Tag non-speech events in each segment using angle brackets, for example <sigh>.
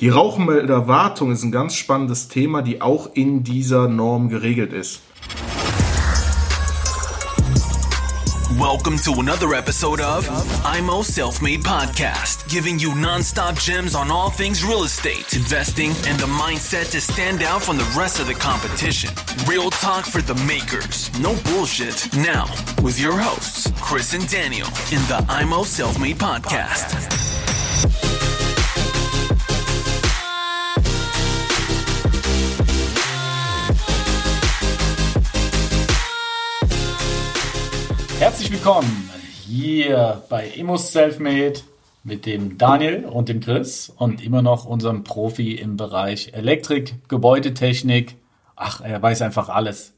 Die Rauchmelderwartung ist ein ganz spannendes Thema, die auch in dieser Norm geregelt ist. Welcome to another episode of IMO Self Made Podcast, giving you nonstop gems on all things real estate, investing, and the mindset to stand out from the rest of the competition. Real talk for the makers, no bullshit. Now, with your hosts, Chris and Daniel, in the IMO Self Made Podcast. Herzlich willkommen hier bei Imus Selfmade mit dem Daniel und dem Chris und immer noch unserem Profi im Bereich Elektrik, Gebäudetechnik. Ach, er weiß einfach alles.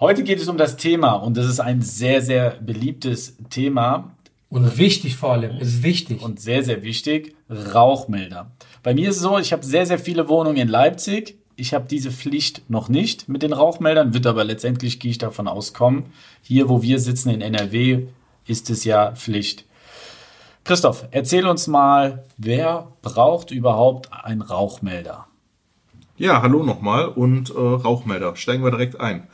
Heute geht es um das Thema und das ist ein sehr, sehr beliebtes Thema. Und wichtig vor allem, ist wichtig. Und sehr, sehr wichtig, Rauchmelder. Bei mir ist es so, ich habe sehr, sehr viele Wohnungen in Leipzig ich habe diese Pflicht noch nicht mit den Rauchmeldern, wird aber letztendlich, gehe ich davon aus, kommen. Hier, wo wir sitzen in NRW, ist es ja Pflicht. Christoph, erzähl uns mal, wer braucht überhaupt einen Rauchmelder? Ja, hallo nochmal und äh, Rauchmelder. Steigen wir direkt ein.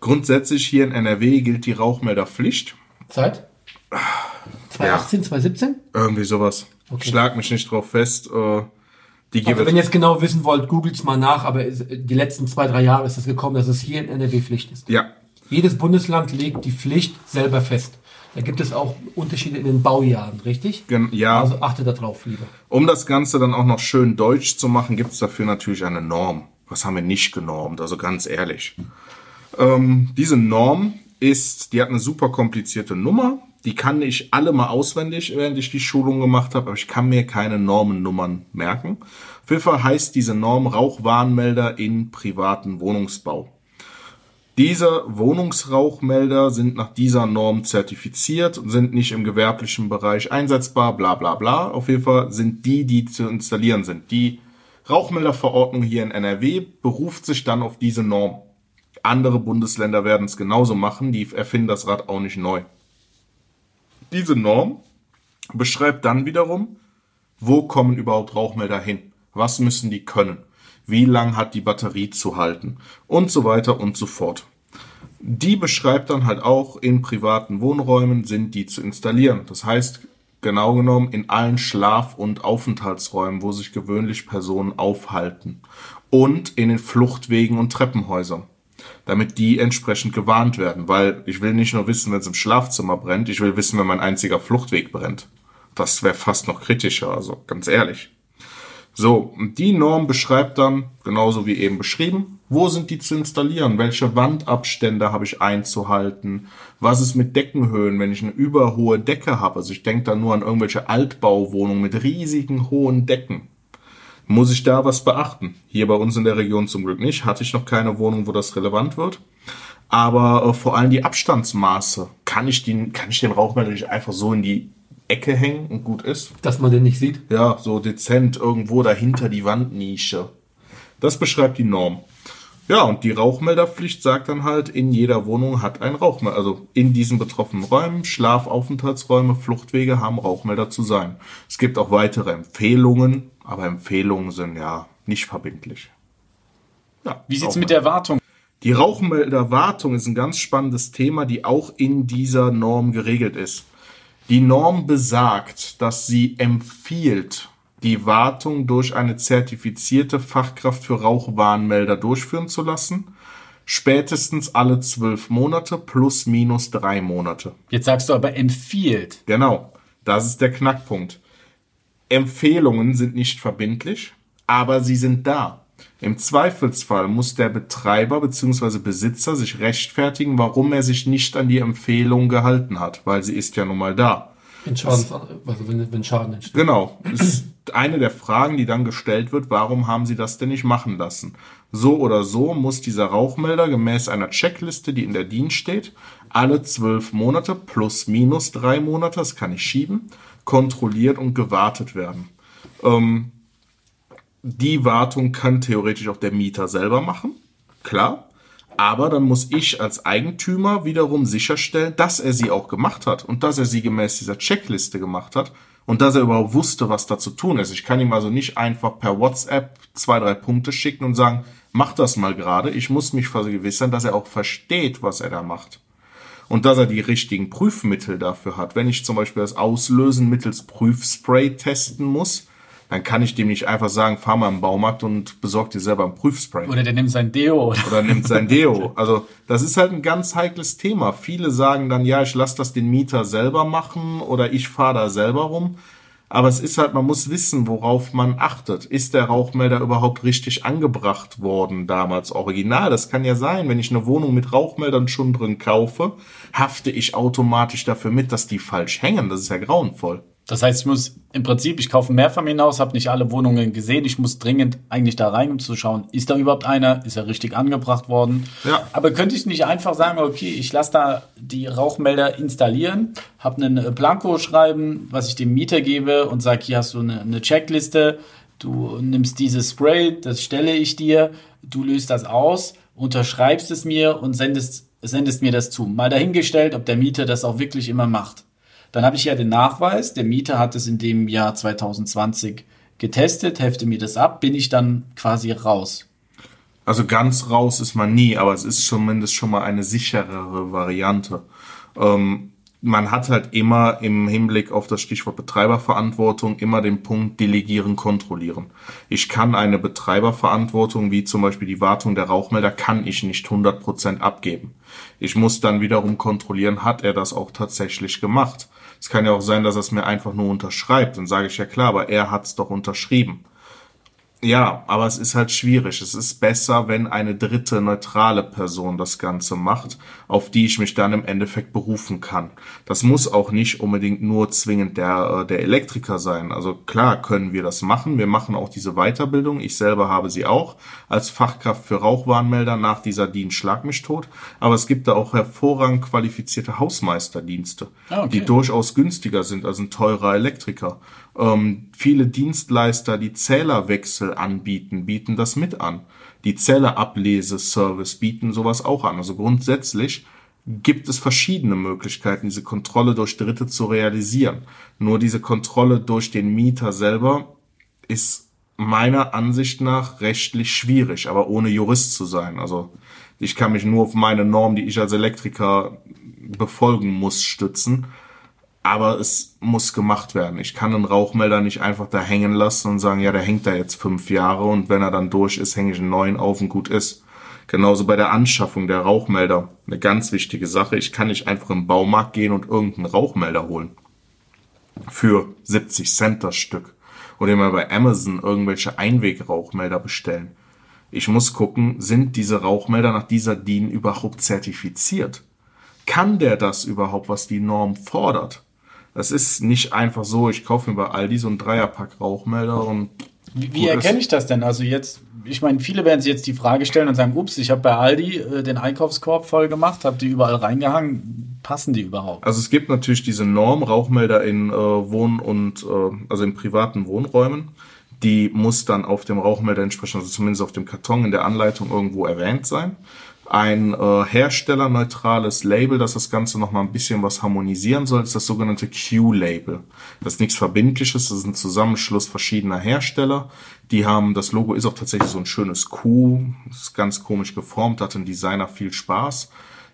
Grundsätzlich hier in NRW gilt die Rauchmelderpflicht. Seit? 2018, ja. 2017? Irgendwie sowas. Okay. Schlag mich nicht drauf fest. Äh, die also wenn ihr jetzt genau wissen wollt, googelt's mal nach, aber die letzten zwei, drei Jahre ist es gekommen, dass es hier in NRW Pflicht ist. Ja. Jedes Bundesland legt die Pflicht selber fest. Da gibt es auch Unterschiede in den Baujahren, richtig? Ja. Also achte darauf, lieber. Um das Ganze dann auch noch schön deutsch zu machen, gibt's dafür natürlich eine Norm. Was haben wir nicht genormt? Also ganz ehrlich. Ähm, diese Norm ist, die hat eine super komplizierte Nummer. Die kann ich alle mal auswendig, während ich die Schulung gemacht habe, aber ich kann mir keine Normennummern merken. Auf jeden Fall heißt diese Norm Rauchwarnmelder in privaten Wohnungsbau. Diese Wohnungsrauchmelder sind nach dieser Norm zertifiziert und sind nicht im gewerblichen Bereich einsetzbar, bla bla bla. Auf jeden Fall sind die, die zu installieren sind. Die Rauchmelderverordnung hier in NRW beruft sich dann auf diese Norm. Andere Bundesländer werden es genauso machen, die erfinden das Rad auch nicht neu. Diese Norm beschreibt dann wiederum, wo kommen überhaupt Rauchmelder hin? Was müssen die können? Wie lang hat die Batterie zu halten? Und so weiter und so fort. Die beschreibt dann halt auch, in privaten Wohnräumen sind die zu installieren. Das heißt, genau genommen in allen Schlaf- und Aufenthaltsräumen, wo sich gewöhnlich Personen aufhalten. Und in den Fluchtwegen und Treppenhäusern damit die entsprechend gewarnt werden. Weil ich will nicht nur wissen, wenn es im Schlafzimmer brennt, ich will wissen, wenn mein einziger Fluchtweg brennt. Das wäre fast noch kritischer, also ganz ehrlich. So, und die Norm beschreibt dann, genauso wie eben beschrieben, wo sind die zu installieren, welche Wandabstände habe ich einzuhalten, was ist mit Deckenhöhen, wenn ich eine überhohe Decke habe. Also ich denke da nur an irgendwelche Altbauwohnungen mit riesigen hohen Decken. Muss ich da was beachten? Hier bei uns in der Region zum Glück nicht. Hatte ich noch keine Wohnung, wo das relevant wird. Aber äh, vor allem die Abstandsmaße. Kann ich den, kann ich den Rauchmelder nicht einfach so in die Ecke hängen und gut ist? Dass man den nicht sieht? Ja, so dezent irgendwo dahinter die Wandnische. Das beschreibt die Norm. Ja, und die Rauchmelderpflicht sagt dann halt, in jeder Wohnung hat ein Rauchmelder, also in diesen betroffenen Räumen, Schlafaufenthaltsräume, Fluchtwege haben Rauchmelder zu sein. Es gibt auch weitere Empfehlungen, aber Empfehlungen sind ja nicht verbindlich. Ja, Wie sieht's mit der Wartung? Die Rauchmelderwartung ist ein ganz spannendes Thema, die auch in dieser Norm geregelt ist. Die Norm besagt, dass sie empfiehlt, die Wartung durch eine zertifizierte Fachkraft für Rauchwarnmelder durchführen zu lassen. Spätestens alle zwölf Monate plus minus drei Monate. Jetzt sagst du aber empfiehlt. Genau, das ist der Knackpunkt. Empfehlungen sind nicht verbindlich, aber sie sind da. Im Zweifelsfall muss der Betreiber bzw. Besitzer sich rechtfertigen, warum er sich nicht an die Empfehlung gehalten hat, weil sie ist ja nun mal da. Wenn Schaden, also wenn, wenn Schaden entsteht. Genau. Ist eine der Fragen, die dann gestellt wird, warum haben sie das denn nicht machen lassen? So oder so muss dieser Rauchmelder gemäß einer Checkliste, die in der DIN steht, alle zwölf Monate plus minus drei Monate, das kann ich schieben, kontrolliert und gewartet werden. Ähm, die Wartung kann theoretisch auch der Mieter selber machen, klar. Aber dann muss ich als Eigentümer wiederum sicherstellen, dass er sie auch gemacht hat und dass er sie gemäß dieser Checkliste gemacht hat und dass er überhaupt wusste, was da zu tun ist. Ich kann ihm also nicht einfach per WhatsApp zwei, drei Punkte schicken und sagen, mach das mal gerade. Ich muss mich vergewissern, dass er auch versteht, was er da macht. Und dass er die richtigen Prüfmittel dafür hat. Wenn ich zum Beispiel das Auslösen mittels Prüfspray testen muss, dann kann ich dem nicht einfach sagen, fahr mal im Baumarkt und besorg dir selber ein Prüfspray. Oder der nimmt sein Deo. Oder, oder nimmt sein Deo. <laughs> Also das ist halt ein ganz heikles Thema. Viele sagen dann, ja, ich lasse das den Mieter selber machen oder ich fahre da selber rum. Aber es ist halt, man muss wissen, worauf man achtet. Ist der Rauchmelder überhaupt richtig angebracht worden damals original? Das kann ja sein, wenn ich eine Wohnung mit Rauchmeldern schon drin kaufe, hafte ich automatisch dafür mit, dass die falsch hängen. Das ist ja grauenvoll. Das heißt, ich muss im Prinzip, ich kaufe ein Mehrfamilienhaus, habe nicht alle Wohnungen gesehen. Ich muss dringend eigentlich da rein, um zu schauen, ist da überhaupt einer? Ist er richtig angebracht worden? Ja. Aber könnte ich nicht einfach sagen, okay, ich lasse da die Rauchmelder installieren, habe einen Blanko schreiben, was ich dem Mieter gebe und sage, hier hast du eine, eine Checkliste, du nimmst dieses Spray, das stelle ich dir, du löst das aus, unterschreibst es mir und sendest, sendest mir das zu. Mal dahingestellt, ob der Mieter das auch wirklich immer macht. Dann habe ich ja den Nachweis, der Mieter hat es in dem Jahr 2020 getestet, hefte mir das ab, bin ich dann quasi raus. Also ganz raus ist man nie, aber es ist zumindest schon mal eine sicherere Variante. Ähm, man hat halt immer im Hinblick auf das Stichwort Betreiberverantwortung immer den Punkt delegieren, kontrollieren. Ich kann eine Betreiberverantwortung, wie zum Beispiel die Wartung der Rauchmelder, kann ich nicht 100% abgeben. Ich muss dann wiederum kontrollieren, hat er das auch tatsächlich gemacht. Es kann ja auch sein, dass er es mir einfach nur unterschreibt. Dann sage ich ja klar, aber er hat es doch unterschrieben. Ja, aber es ist halt schwierig. Es ist besser, wenn eine dritte neutrale Person das Ganze macht, auf die ich mich dann im Endeffekt berufen kann. Das muss auch nicht unbedingt nur zwingend der, äh, der Elektriker sein. Also klar können wir das machen. Wir machen auch diese Weiterbildung. Ich selber habe sie auch als Fachkraft für Rauchwarnmelder nach dieser Dienst Schlag mich tot. Aber es gibt da auch hervorragend qualifizierte Hausmeisterdienste, ah, okay. die durchaus günstiger sind als ein teurer Elektriker. Ähm, viele Dienstleister, die Zählerwechsel anbieten, bieten das mit an. Die Zählerablese-Service bieten sowas auch an. Also grundsätzlich gibt es verschiedene Möglichkeiten, diese Kontrolle durch Dritte zu realisieren. Nur diese Kontrolle durch den Mieter selber ist meiner Ansicht nach rechtlich schwierig, aber ohne Jurist zu sein. Also ich kann mich nur auf meine Norm, die ich als Elektriker befolgen muss, stützen aber es muss gemacht werden. Ich kann einen Rauchmelder nicht einfach da hängen lassen und sagen, ja, der hängt da jetzt fünf Jahre und wenn er dann durch ist, hänge ich einen neuen auf und gut ist. Genauso bei der Anschaffung der Rauchmelder. Eine ganz wichtige Sache. Ich kann nicht einfach im Baumarkt gehen und irgendeinen Rauchmelder holen. Für 70 Cent das Stück. Oder immer bei Amazon irgendwelche Einwegrauchmelder bestellen. Ich muss gucken, sind diese Rauchmelder nach dieser DIN überhaupt zertifiziert? Kann der das überhaupt, was die Norm fordert? Das ist nicht einfach so, ich kaufe mir bei Aldi so ein Dreierpack Rauchmelder und. Wie, wie erkenne ich das denn? Also jetzt, ich meine, viele werden sich jetzt die Frage stellen und sagen, ups, ich habe bei Aldi äh, den Einkaufskorb voll gemacht, habe die überall reingehangen. Passen die überhaupt? Also es gibt natürlich diese Norm Rauchmelder in äh, Wohn- und äh, also in privaten Wohnräumen. Die muss dann auf dem Rauchmelder entsprechend, also zumindest auf dem Karton in der Anleitung irgendwo erwähnt sein ein äh, herstellerneutrales Label, das das Ganze nochmal ein bisschen was harmonisieren soll, ist das sogenannte Q-Label. Das ist nichts Verbindliches, das ist ein Zusammenschluss verschiedener Hersteller. Die haben, das Logo ist auch tatsächlich so ein schönes Q, ist ganz komisch geformt, hat ein Designer viel Spaß.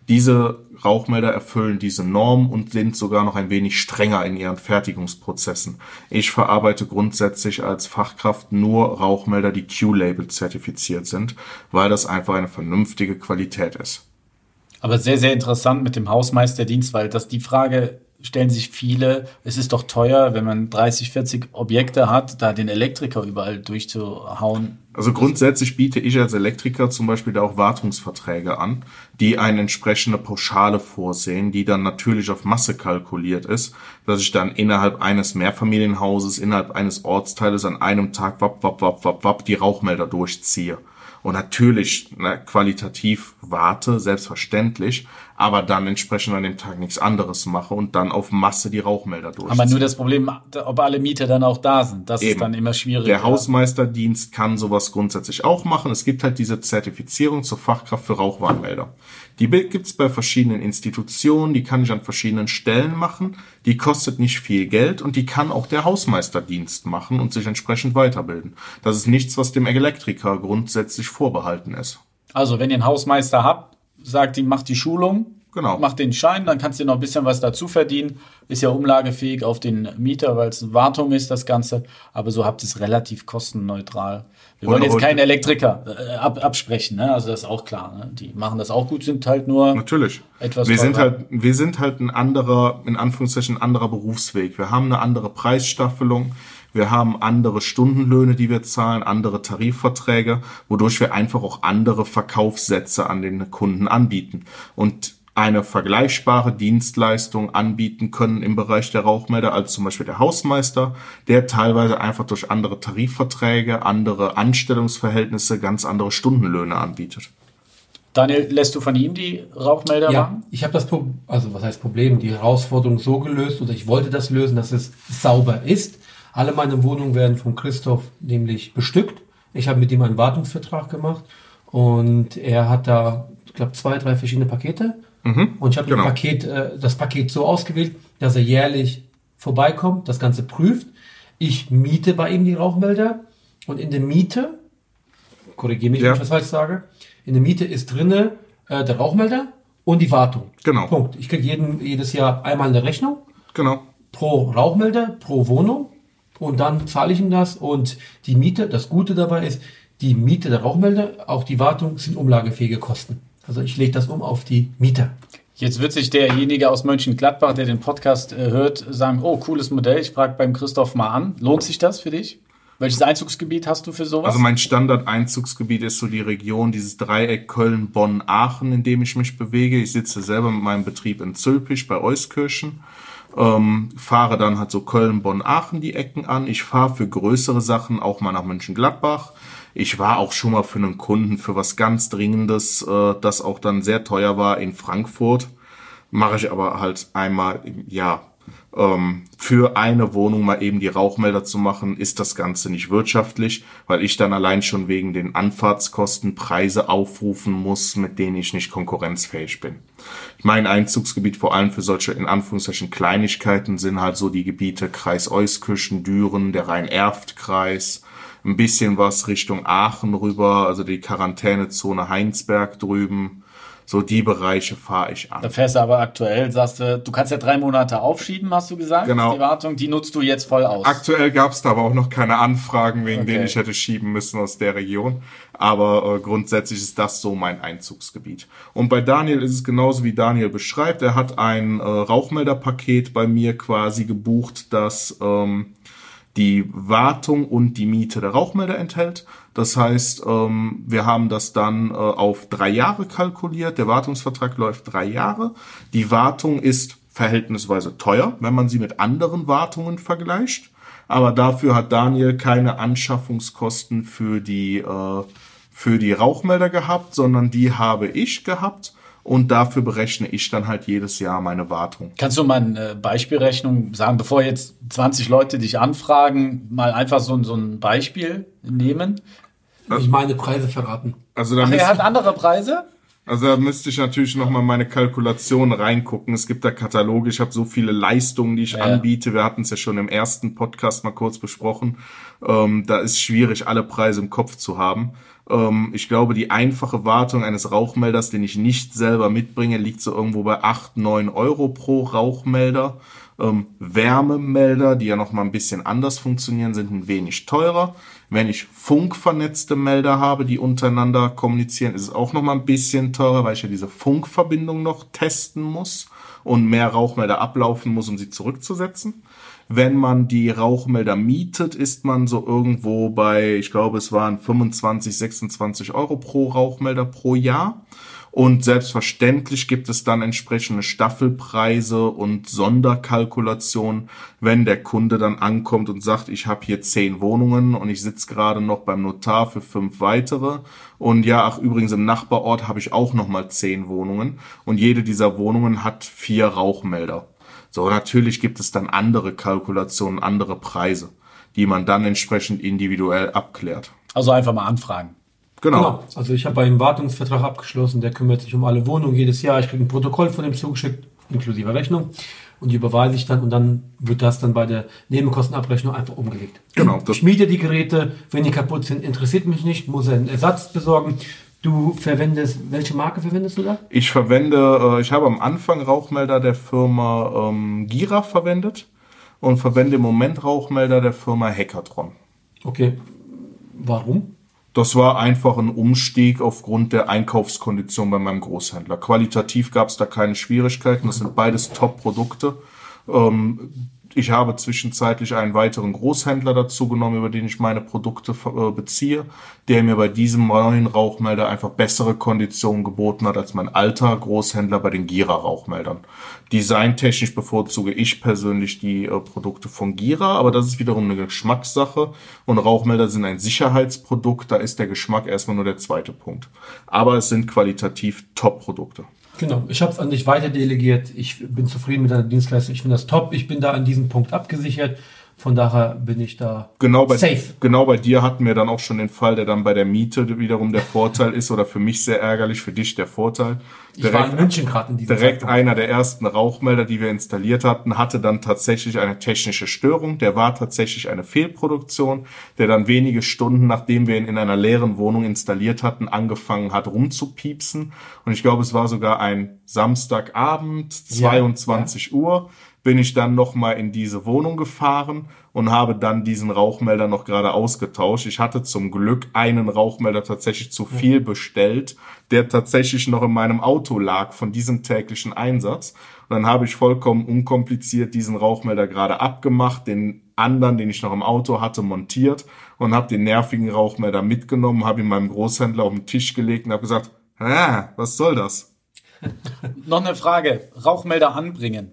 Diese Rauchmelder erfüllen diese Norm und sind sogar noch ein wenig strenger in ihren Fertigungsprozessen. Ich verarbeite grundsätzlich als Fachkraft nur Rauchmelder, die Q-Label zertifiziert sind, weil das einfach eine vernünftige Qualität ist. Aber sehr, sehr interessant mit dem Hausmeisterdienst, weil das die Frage stellen sich viele, es ist doch teuer, wenn man 30, 40 Objekte hat, da den Elektriker überall durchzuhauen. Also grundsätzlich biete ich als Elektriker zum Beispiel da auch Wartungsverträge an, die eine entsprechende Pauschale vorsehen, die dann natürlich auf Masse kalkuliert ist, dass ich dann innerhalb eines Mehrfamilienhauses, innerhalb eines Ortsteiles an einem Tag wapp, wapp, wapp, wapp, wapp die Rauchmelder durchziehe. Und natürlich na, qualitativ warte, selbstverständlich, aber dann entsprechend an dem Tag nichts anderes mache und dann auf Masse die Rauchmelder durchziehe. Aber nur das Problem, ob alle Mieter dann auch da sind, das ist Eben. dann immer schwierig. Der ja. Hausmeisterdienst kann sowas grundsätzlich auch machen. Es gibt halt diese Zertifizierung zur Fachkraft für Rauchwarnmelder. Die gibt es bei verschiedenen Institutionen, die kann ich an verschiedenen Stellen machen. Die kostet nicht viel Geld und die kann auch der Hausmeisterdienst machen und sich entsprechend weiterbilden. Das ist nichts, was dem Elektriker grundsätzlich vorbehalten ist. Also, wenn ihr einen Hausmeister habt, sagt ihm, macht die Schulung, Genau. macht den Schein, dann kannst du noch ein bisschen was dazu verdienen. Ist ja umlagefähig auf den Mieter, weil es eine Wartung ist, das Ganze. Aber so habt ihr es relativ kostenneutral. Wir wollen jetzt keinen Elektriker äh, ab, absprechen, ne? also das ist auch klar. Ne? Die machen das auch gut, sind halt nur Natürlich. Etwas wir sind halt, wir sind halt ein anderer, in Anführungszeichen, ein anderer Berufsweg. Wir haben eine andere Preisstaffelung. Wir haben andere Stundenlöhne, die wir zahlen, andere Tarifverträge, wodurch wir einfach auch andere Verkaufssätze an den Kunden anbieten und eine vergleichbare Dienstleistung anbieten können im Bereich der Rauchmelder als zum Beispiel der Hausmeister, der teilweise einfach durch andere Tarifverträge, andere Anstellungsverhältnisse ganz andere Stundenlöhne anbietet. Daniel, lässt du von ihm die Rauchmelder Ja, machen? ich habe das Problem, also was heißt Problem, die Herausforderung so gelöst oder ich wollte das lösen, dass es sauber ist. Alle meine Wohnungen werden von Christoph nämlich bestückt. Ich habe mit ihm einen Wartungsvertrag gemacht und er hat da, ich glaube, zwei, drei verschiedene Pakete. Und ich habe genau. das Paket, äh, das Paket so ausgewählt, dass er jährlich vorbeikommt, das Ganze prüft. Ich miete bei ihm die Rauchmelder und in der Miete, korrigiere mich, Ja. wenn ich was falsch sage, in der Miete ist drinne äh, der Rauchmelder und die Wartung. Genau. Punkt. Ich kriege jeden, jedes Jahr einmal eine Rechnung Genau. pro Rauchmelder, pro Wohnung und dann zahle ich ihm das und die Miete, das Gute dabei ist, die Miete der Rauchmelder, auch die Wartung sind umlagefähige Kosten. Also ich lege das um auf die Mieter. Jetzt wird sich derjenige aus Mönchengladbach, der den Podcast äh, hört, sagen, oh, cooles Modell, ich frage beim Christoph mal an. Lohnt sich das für dich? Welches Einzugsgebiet hast du für sowas? Also mein Standardeinzugsgebiet ist so die Region, dieses Dreieck Köln, Bonn, Aachen, in dem ich mich bewege. Ich sitze selber mit meinem Betrieb in Zülpich bei Euskirchen. Ähm, fahre dann halt so Köln, Bonn, Aachen die Ecken an. Ich fahre für größere Sachen auch mal nach Mönchengladbach. Ich war auch schon mal für einen Kunden für was ganz Dringendes, äh, das auch dann sehr teuer war in Frankfurt. Mache ich aber halt einmal im Jahr. Ähm, für eine Wohnung mal eben die Rauchmelder zu machen, ist das Ganze nicht wirtschaftlich, weil ich dann allein schon wegen den Anfahrtskosten Preise aufrufen muss, mit denen ich nicht konkurrenzfähig bin. Mein Einzugsgebiet vor allem für solche in Anführungszeichen Kleinigkeiten sind halt so die Gebiete Kreis Euskirchen, Düren, der Rhein-Erft-Kreis, ein bisschen was Richtung Aachen rüber, also die Quarantänezone Heinsberg drüben. So die Bereiche fahre ich an. da fährst du aber aktuell, sagst du, du kannst ja drei Monate aufschieben, hast du gesagt. Genau. Die Wartung, die nutzt du jetzt voll aus. Aktuell gab es da aber auch noch keine Anfragen, wegen Okay. denen ich hätte schieben müssen aus der Region. Aber äh, grundsätzlich ist das so mein Einzugsgebiet. Und bei Daniel ist es genauso wie Daniel beschreibt. Er hat ein äh, Rauchmelderpaket bei mir quasi gebucht, das ähm, die Wartung und die Miete der Rauchmelder enthält. Das heißt, ähm, wir haben das dann äh, auf drei Jahre kalkuliert. Der Wartungsvertrag läuft drei Jahre. Die Wartung ist verhältnisweise teuer, wenn man sie mit anderen Wartungen vergleicht. Aber dafür hat Daniel keine Anschaffungskosten für die, äh, für die Rauchmelder gehabt, sondern die habe ich gehabt. Und dafür berechne ich dann halt jedes Jahr meine Wartung. Kannst du mal eine Beispielrechnung sagen, bevor jetzt 20 Leute dich anfragen, mal einfach so, ein- so ein Beispiel nehmen? Ich meine Preise verraten. Also da Ach, er hat andere Preise? Also da müsste ich natürlich noch mal meine Kalkulation reingucken. Es gibt da Kataloge. Ich habe so viele Leistungen, die ich Ja. anbiete. Wir hatten es ja schon im ersten Podcast mal kurz besprochen. Ähm, da ist schwierig, alle Preise im Kopf zu haben. Ähm, ich glaube, die einfache Wartung eines Rauchmelders, den ich nicht selber mitbringe, liegt so irgendwo bei 8, 9 Euro pro Rauchmelder. Ähm, Wärmemelder, die ja noch mal ein bisschen anders funktionieren, sind ein wenig teurer. Wenn ich funkvernetzte Melder habe, die untereinander kommunizieren, ist es auch noch mal ein bisschen teurer, weil ich ja diese Funkverbindung noch testen muss und mehr Rauchmelder ablaufen muss, um sie zurückzusetzen. Wenn man die Rauchmelder mietet, ist man so irgendwo bei, ich glaube, es waren 25, 26 Euro pro Rauchmelder pro Jahr. Und selbstverständlich gibt es dann entsprechende Staffelpreise und Sonderkalkulationen, wenn der Kunde dann ankommt und sagt, ich habe hier zehn Wohnungen und ich sitze gerade noch beim Notar für fünf weitere. Und ja, ach übrigens im Nachbarort habe ich auch noch mal zehn Wohnungen und jede dieser Wohnungen hat vier Rauchmelder. So, natürlich gibt es dann andere Kalkulationen, andere Preise, die man dann entsprechend individuell abklärt. Also einfach mal anfragen. Genau. Genau. Also ich habe einen Wartungsvertrag abgeschlossen, der kümmert sich um alle Wohnungen jedes Jahr. Ich kriege ein Protokoll von dem zugeschickt, inklusive Rechnung. Und die überweise ich dann und dann wird das dann bei der Nebenkostenabrechnung einfach umgelegt. Genau, das- Ich miete die Geräte, wenn die kaputt sind, interessiert mich nicht, muss einen Ersatz besorgen. Du verwendest, welche Marke verwendest du da? Ich verwende, äh, ich habe am Anfang Rauchmelder der Firma ähm, Gira verwendet und verwende im Moment Rauchmelder der Firma Hackathon. Okay. Warum? Das war einfach ein Umstieg aufgrund der Einkaufskondition bei meinem Großhändler. Qualitativ gab es da keine Schwierigkeiten. Das sind beides Top-Produkte. Ähm, ich habe zwischenzeitlich einen weiteren Großhändler dazu genommen, über den ich meine Produkte äh, beziehe, der mir bei diesem neuen Rauchmelder einfach bessere Konditionen geboten hat als mein alter Großhändler bei den Gira-Rauchmeldern. Designtechnisch bevorzuge ich persönlich die äh, Produkte von Gira, aber das ist wiederum eine Geschmackssache und Rauchmelder sind ein Sicherheitsprodukt, da ist der Geschmack erstmal nur der zweite Punkt. Aber es sind qualitativ Top-Produkte. Genau, ich habe es an dich weiter delegiert. Ich bin zufrieden mit deiner Dienstleistung. Ich finde das top. Ich bin da an diesem Punkt abgesichert. Von daher bin ich da Genau bei, safe. genau bei dir hatten wir dann auch schon den Fall, der dann bei der Miete wiederum der Vorteil ist oder für mich sehr ärgerlich, für dich der Vorteil. Ich war in München gerade in diesem Direkt Zeitpunkt. einer der ersten Rauchmelder, die wir installiert hatten, hatte dann tatsächlich eine technische Störung. Der war tatsächlich eine Fehlproduktion, der dann wenige Stunden, nachdem wir ihn in einer leeren Wohnung installiert hatten, angefangen hat rumzupiepsen. Und ich glaube, es war sogar ein Samstagabend, 22 Uhr, bin ich dann nochmal in diese Wohnung gefahren und habe dann diesen Rauchmelder noch gerade ausgetauscht. Ich hatte zum Glück einen Rauchmelder tatsächlich zu viel bestellt, der tatsächlich noch in meinem Auto lag von diesem täglichen Einsatz. Und dann habe ich vollkommen unkompliziert diesen Rauchmelder gerade abgemacht, den anderen, den ich noch im Auto hatte, montiert und habe den nervigen Rauchmelder mitgenommen, habe ihn meinem Großhändler auf den Tisch gelegt und habe gesagt, ah, was soll das? <laughs> Noch eine Frage. Rauchmelder anbringen.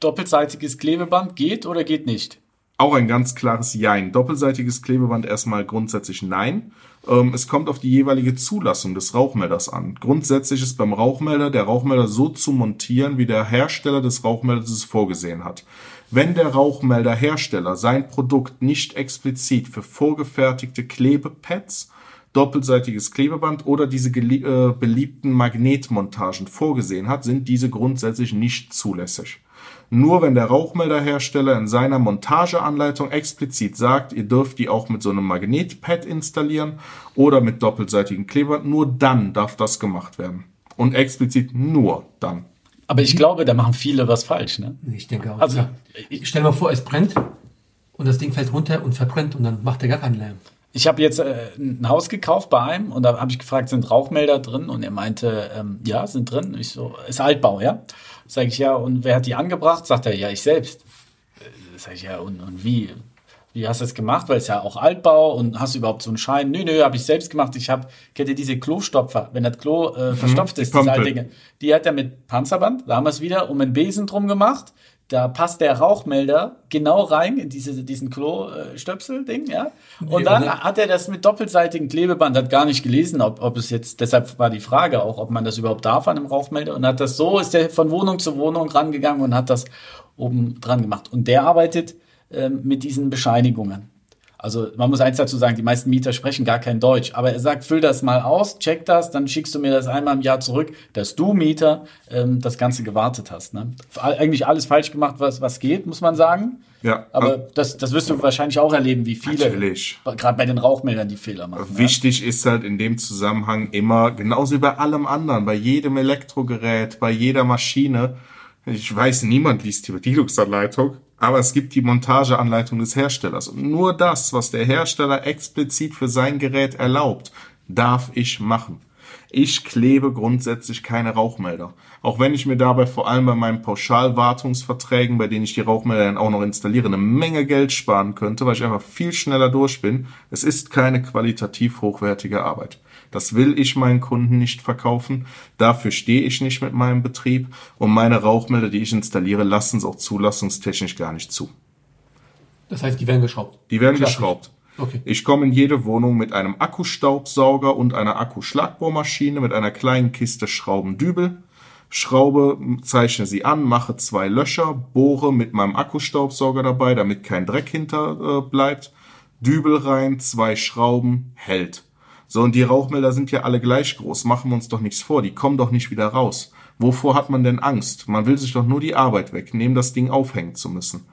Doppelseitiges Klebeband geht oder geht nicht? Auch ein ganz klares Jein. Doppelseitiges Klebeband erstmal grundsätzlich nein. Ähm, es kommt auf die jeweilige Zulassung des Rauchmelders an. Grundsätzlich ist beim Rauchmelder der Rauchmelder so zu montieren, wie der Hersteller des Rauchmelders es vorgesehen hat. Wenn der Rauchmelderhersteller sein Produkt nicht explizit für vorgefertigte Klebepads, doppelseitiges Klebeband oder diese äh, beliebten Magnetmontagen vorgesehen hat, sind diese grundsätzlich nicht zulässig. Nur wenn der Rauchmelderhersteller in seiner Montageanleitung explizit sagt, ihr dürft die auch mit so einem Magnetpad installieren oder mit doppelseitigem Klebeband, nur dann darf das gemacht werden. Und explizit nur dann. Aber ich glaube, da machen viele was falsch, ne? Ich denke auch. Also, ja. Ich stell mal vor, es brennt und das Ding fällt runter und verbrennt und dann macht er gar keinen Lärm. Ich habe jetzt äh, ein Haus gekauft bei einem und da habe ich gefragt, sind Rauchmelder drin? Und er meinte, ähm, ja, sind drin. Ich so, ist Altbau, ja? Sag ich ja, und wer hat die angebracht? Sagt er, ja, ich selbst. Äh, Sag ich ja, und, und wie? Wie hast du das gemacht? Weil es ja auch Altbau und hast du überhaupt so einen Schein? Nö, nö, habe ich selbst gemacht. Ich habe, kennt ihr diese Klostopfer, wenn das Klo äh, verstopft ist, diese Pömpel. alten Dinge. Die hat er mit Panzerband, da haben wir es wieder, um einen Besen drum gemacht. Da passt der Rauchmelder genau rein in diese, diesen Klo-Stöpsel-Ding, ja. Und dann hat er das mit doppelseitigem Klebeband, hat gar nicht gelesen, ob, ob es jetzt, deshalb war die Frage auch, ob man das überhaupt darf an einem Rauchmelder und hat das so, ist der von Wohnung zu Wohnung rangegangen und hat das oben dran gemacht. Und der arbeitet ähm, mit diesen Bescheinigungen. Also man muss eins dazu sagen, die meisten Mieter sprechen gar kein Deutsch, aber er sagt, füll das mal aus, check das, dann schickst du mir das einmal im Jahr zurück, dass du Mieter ähm, das Ganze gewartet hast. Ne? Eigentlich alles falsch gemacht, was, was geht, muss man sagen. Ja, Aber also das, das wirst du wahrscheinlich auch erleben, wie viele, Natürlich. gerade bei den Rauchmeldern, die Fehler machen. ja. Wichtig ist halt in dem Zusammenhang immer, genauso wie bei allem anderen, bei jedem Elektrogerät, bei jeder Maschine, ich weiß, niemand liest die Bedienungsanleitung, aber es gibt die Montageanleitung des Herstellers. Und nur das, was der Hersteller explizit für sein Gerät erlaubt, darf ich machen. Ich klebe grundsätzlich keine Rauchmelder. Auch wenn ich mir dabei vor allem bei meinen Pauschalwartungsverträgen, bei denen ich die Rauchmelder dann auch noch installiere, eine Menge Geld sparen könnte, weil ich einfach viel schneller durch bin. Es ist keine qualitativ hochwertige Arbeit. Das will ich meinen Kunden nicht verkaufen. Dafür stehe ich nicht mit meinem Betrieb. Und meine Rauchmelder, die ich installiere, lassen es auch zulassungstechnisch gar nicht zu. Das heißt, die werden geschraubt. Die werden Klassisch. geschraubt. Okay. Ich komme in jede Wohnung mit einem Akkustaubsauger und einer Akkuschlagbohrmaschine mit einer kleinen Kiste Schraubendübel. Schraube, zeichne sie an, mache zwei Löcher, bohre mit meinem Akkustaubsauger dabei, damit kein Dreck hinter äh, bleibt. Dübel rein, zwei Schrauben, hält. So, und die Rauchmelder sind ja alle gleich groß. Machen wir uns doch nichts vor. Die kommen doch nicht wieder raus. Wovor hat man denn Angst? Man will sich doch nur die Arbeit wegnehmen, das Ding aufhängen zu müssen.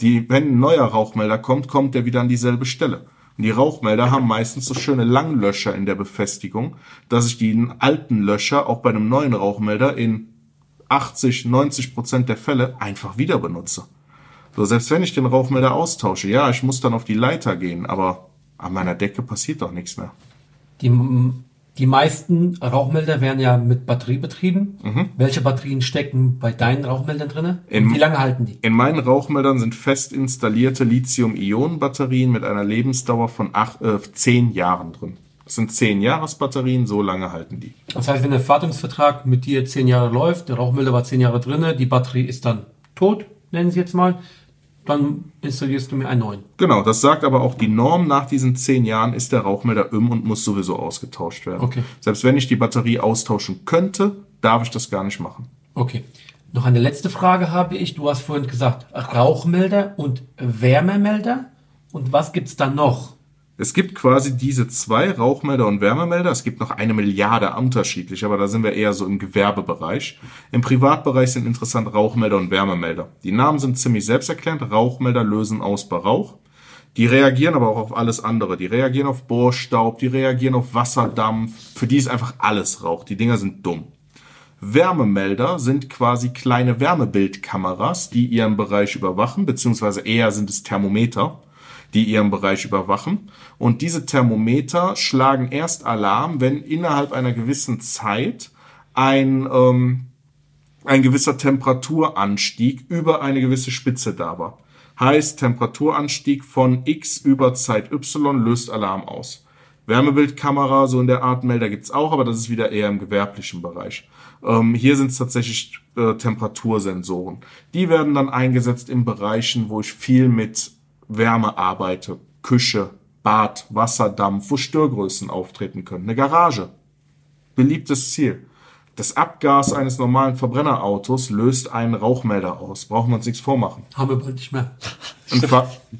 Die, wenn ein neuer Rauchmelder kommt, kommt der wieder an dieselbe Stelle. Und die Rauchmelder haben meistens so schöne Langlöcher in der Befestigung, dass ich die alten Löcher auch bei einem neuen Rauchmelder in 80, 90 Prozent der Fälle einfach wieder benutze. So, selbst wenn ich den Rauchmelder austausche, ja, ich muss dann auf die Leiter gehen, aber an meiner Decke passiert doch nichts mehr. Die, die meisten Rauchmelder werden ja mit Batterie betrieben. Welche Batterien stecken bei deinen Rauchmeldern drin? In- Wie lange halten die? In meinen Rauchmeldern sind fest installierte Lithium-Ionen-Batterien mit einer Lebensdauer von acht, äh, 10 Jahren drin. Das sind 10 Jahresbatterien, so lange halten die. Das heißt, wenn der Wartungsvertrag mit dir zehn Jahre läuft, der Rauchmelder war zehn Jahre drinne, die Batterie ist dann tot, nennen sie jetzt mal, dann installierst du mir einen neuen. Genau, das sagt aber auch die Norm. Nach diesen 10 Jahren ist der Rauchmelder im und muss sowieso ausgetauscht werden. Okay. Selbst wenn ich die Batterie austauschen könnte, darf ich das gar nicht machen. Okay. Noch eine letzte Frage habe ich. Du hast vorhin gesagt, Rauchmelder und Wärmemelder. Und was gibt's da noch? Es gibt quasi diese zwei Rauchmelder und Wärmemelder. Es gibt noch eine Milliarde unterschiedlich, aber da sind wir eher so im Gewerbebereich. Im Privatbereich sind interessant Rauchmelder und Wärmemelder. Die Namen sind ziemlich selbsterklärend. Rauchmelder lösen aus bei Rauch. Die reagieren aber auch auf alles andere. Die reagieren auf Bohrstaub, die reagieren auf Wasserdampf. Für die ist einfach alles Rauch. Die Dinger sind dumm. Wärmemelder sind quasi kleine Wärmebildkameras, die ihren Bereich überwachen, beziehungsweise eher sind es Thermometer, die ihren Bereich überwachen. Und diese Thermometer schlagen erst Alarm, wenn innerhalb einer gewissen Zeit ein, ähm, ein gewisser Temperaturanstieg über eine gewisse Spitze da war. Heißt, Temperaturanstieg von X über Zeit Y löst Alarm aus. Wärmebildkamera, so in der Art Melder gibt's auch, aber das ist wieder eher im gewerblichen Bereich. Ähm, hier sind es tatsächlich äh, Temperatursensoren. Die werden dann eingesetzt in Bereichen, wo ich viel mit Wärme arbeite. Küche, Bad, Wasserdampf, wo Störgrößen auftreten können. Eine Garage. Beliebtes Ziel. Das Abgas eines normalen Verbrennerautos löst einen Rauchmelder aus. Brauchen wir uns nichts vormachen. Haben wir bald nicht mehr. Ein,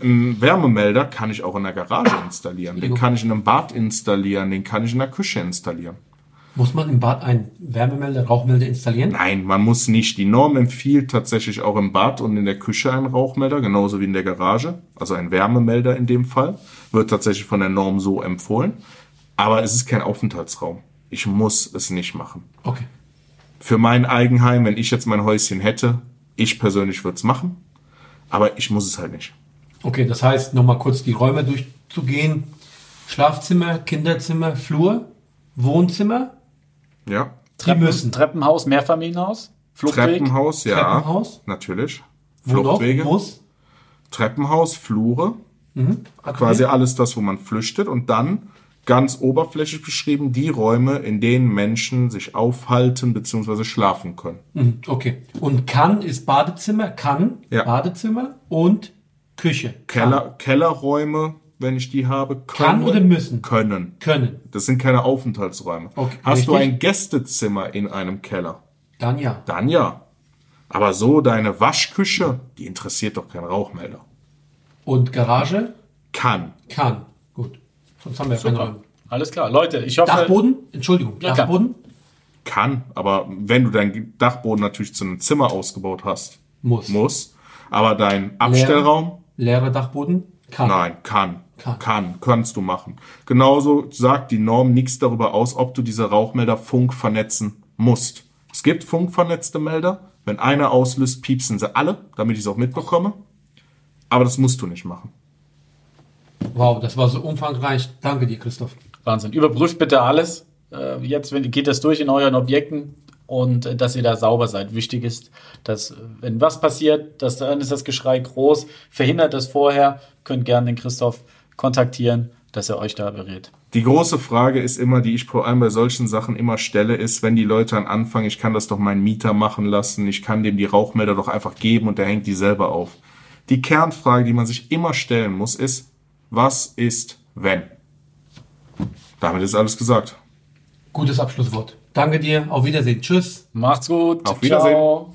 ein Wärmemelder kann ich auch in der Garage installieren. Den kann ich in einem Bad installieren. Den kann ich in der Küche installieren. Muss man im Bad einen Wärmemelder, Rauchmelder installieren? Nein, man muss nicht. Die Norm empfiehlt tatsächlich auch im Bad und in der Küche einen Rauchmelder, genauso wie in der Garage. Also ein Wärmemelder in dem Fall. Wird tatsächlich von der Norm so empfohlen. Aber es ist kein Aufenthaltsraum. Ich muss es nicht machen. Okay. Für mein Eigenheim, wenn ich jetzt mein Häuschen hätte, ich persönlich würde es machen. Aber ich muss es halt nicht. Okay, das heißt, nochmal kurz die Räume durchzugehen. Schlafzimmer, Kinderzimmer, Flur, Wohnzimmer. Ja. Die müssen. Treppenhaus, Mehrfamilienhaus, Fluchtweg. Treppenhaus, ja. Treppenhaus? Natürlich. Wo noch? Fluchtwege. Muss. Treppenhaus, Flure. Mhm. Quasi alles das, wo man flüchtet. Und dann ganz oberflächlich beschrieben die Räume, in denen Menschen sich aufhalten bzw. schlafen können. Mhm, Okay. Und kann ist Badezimmer, kann Ja. Badezimmer und Küche. Keller, Kellerräume, wenn ich die habe, können. Kann oder müssen? Können. Können. Das sind keine Aufenthaltsräume. Okay, Hast du richtig. ein Gästezimmer in einem Keller? Dann ja. Dann ja. Aber so deine Waschküche, die interessiert doch kein Rauchmelder. Und Garage? Kann. Kann. Gut. Sonst haben wir ja keine. Räume. Alles klar. Leute, ich hoffe. Dachboden? Entschuldigung. Ja, Dachboden? Kann. Aber wenn du deinen Dachboden natürlich zu einem Zimmer ausgebaut hast, Muss. muss. Aber dein Abstellraum, Leerer Dachboden? Kann. nein, kann. Kann. Kann. Kannst du machen. Genauso sagt die Norm nichts darüber aus, ob du diese Rauchmelder Funk vernetzen musst. Es gibt funkvernetzte Melder. Wenn einer auslöst, piepsen sie alle, damit ich es auch mitbekomme. Aber das musst du nicht machen. Wow, das war so umfangreich. Danke dir, Christoph. Wahnsinn. Überprüft bitte alles. äh, jetzt wenn, geht das durch in euren Objekten und äh, dass ihr da sauber seid. Wichtig ist, dass, wenn was passiert, dass, dann ist das Geschrei groß. Verhindert das vorher, könnt gerne den Christoph kontaktieren, dass er euch da berät. Die große Frage ist immer, die ich vor allem bei solchen Sachen immer stelle, ist, wenn die Leute dann anfangen, ich kann das doch meinen Mieter machen lassen, ich kann dem die Rauchmelder doch einfach geben und der hängt die selber auf. Die Kernfrage, die man sich immer stellen muss, ist, was ist, wenn? Damit ist alles gesagt. Gutes Abschlusswort. Danke dir. Auf Wiedersehen. Tschüss. Macht's gut. Auf Wiedersehen. Ciao.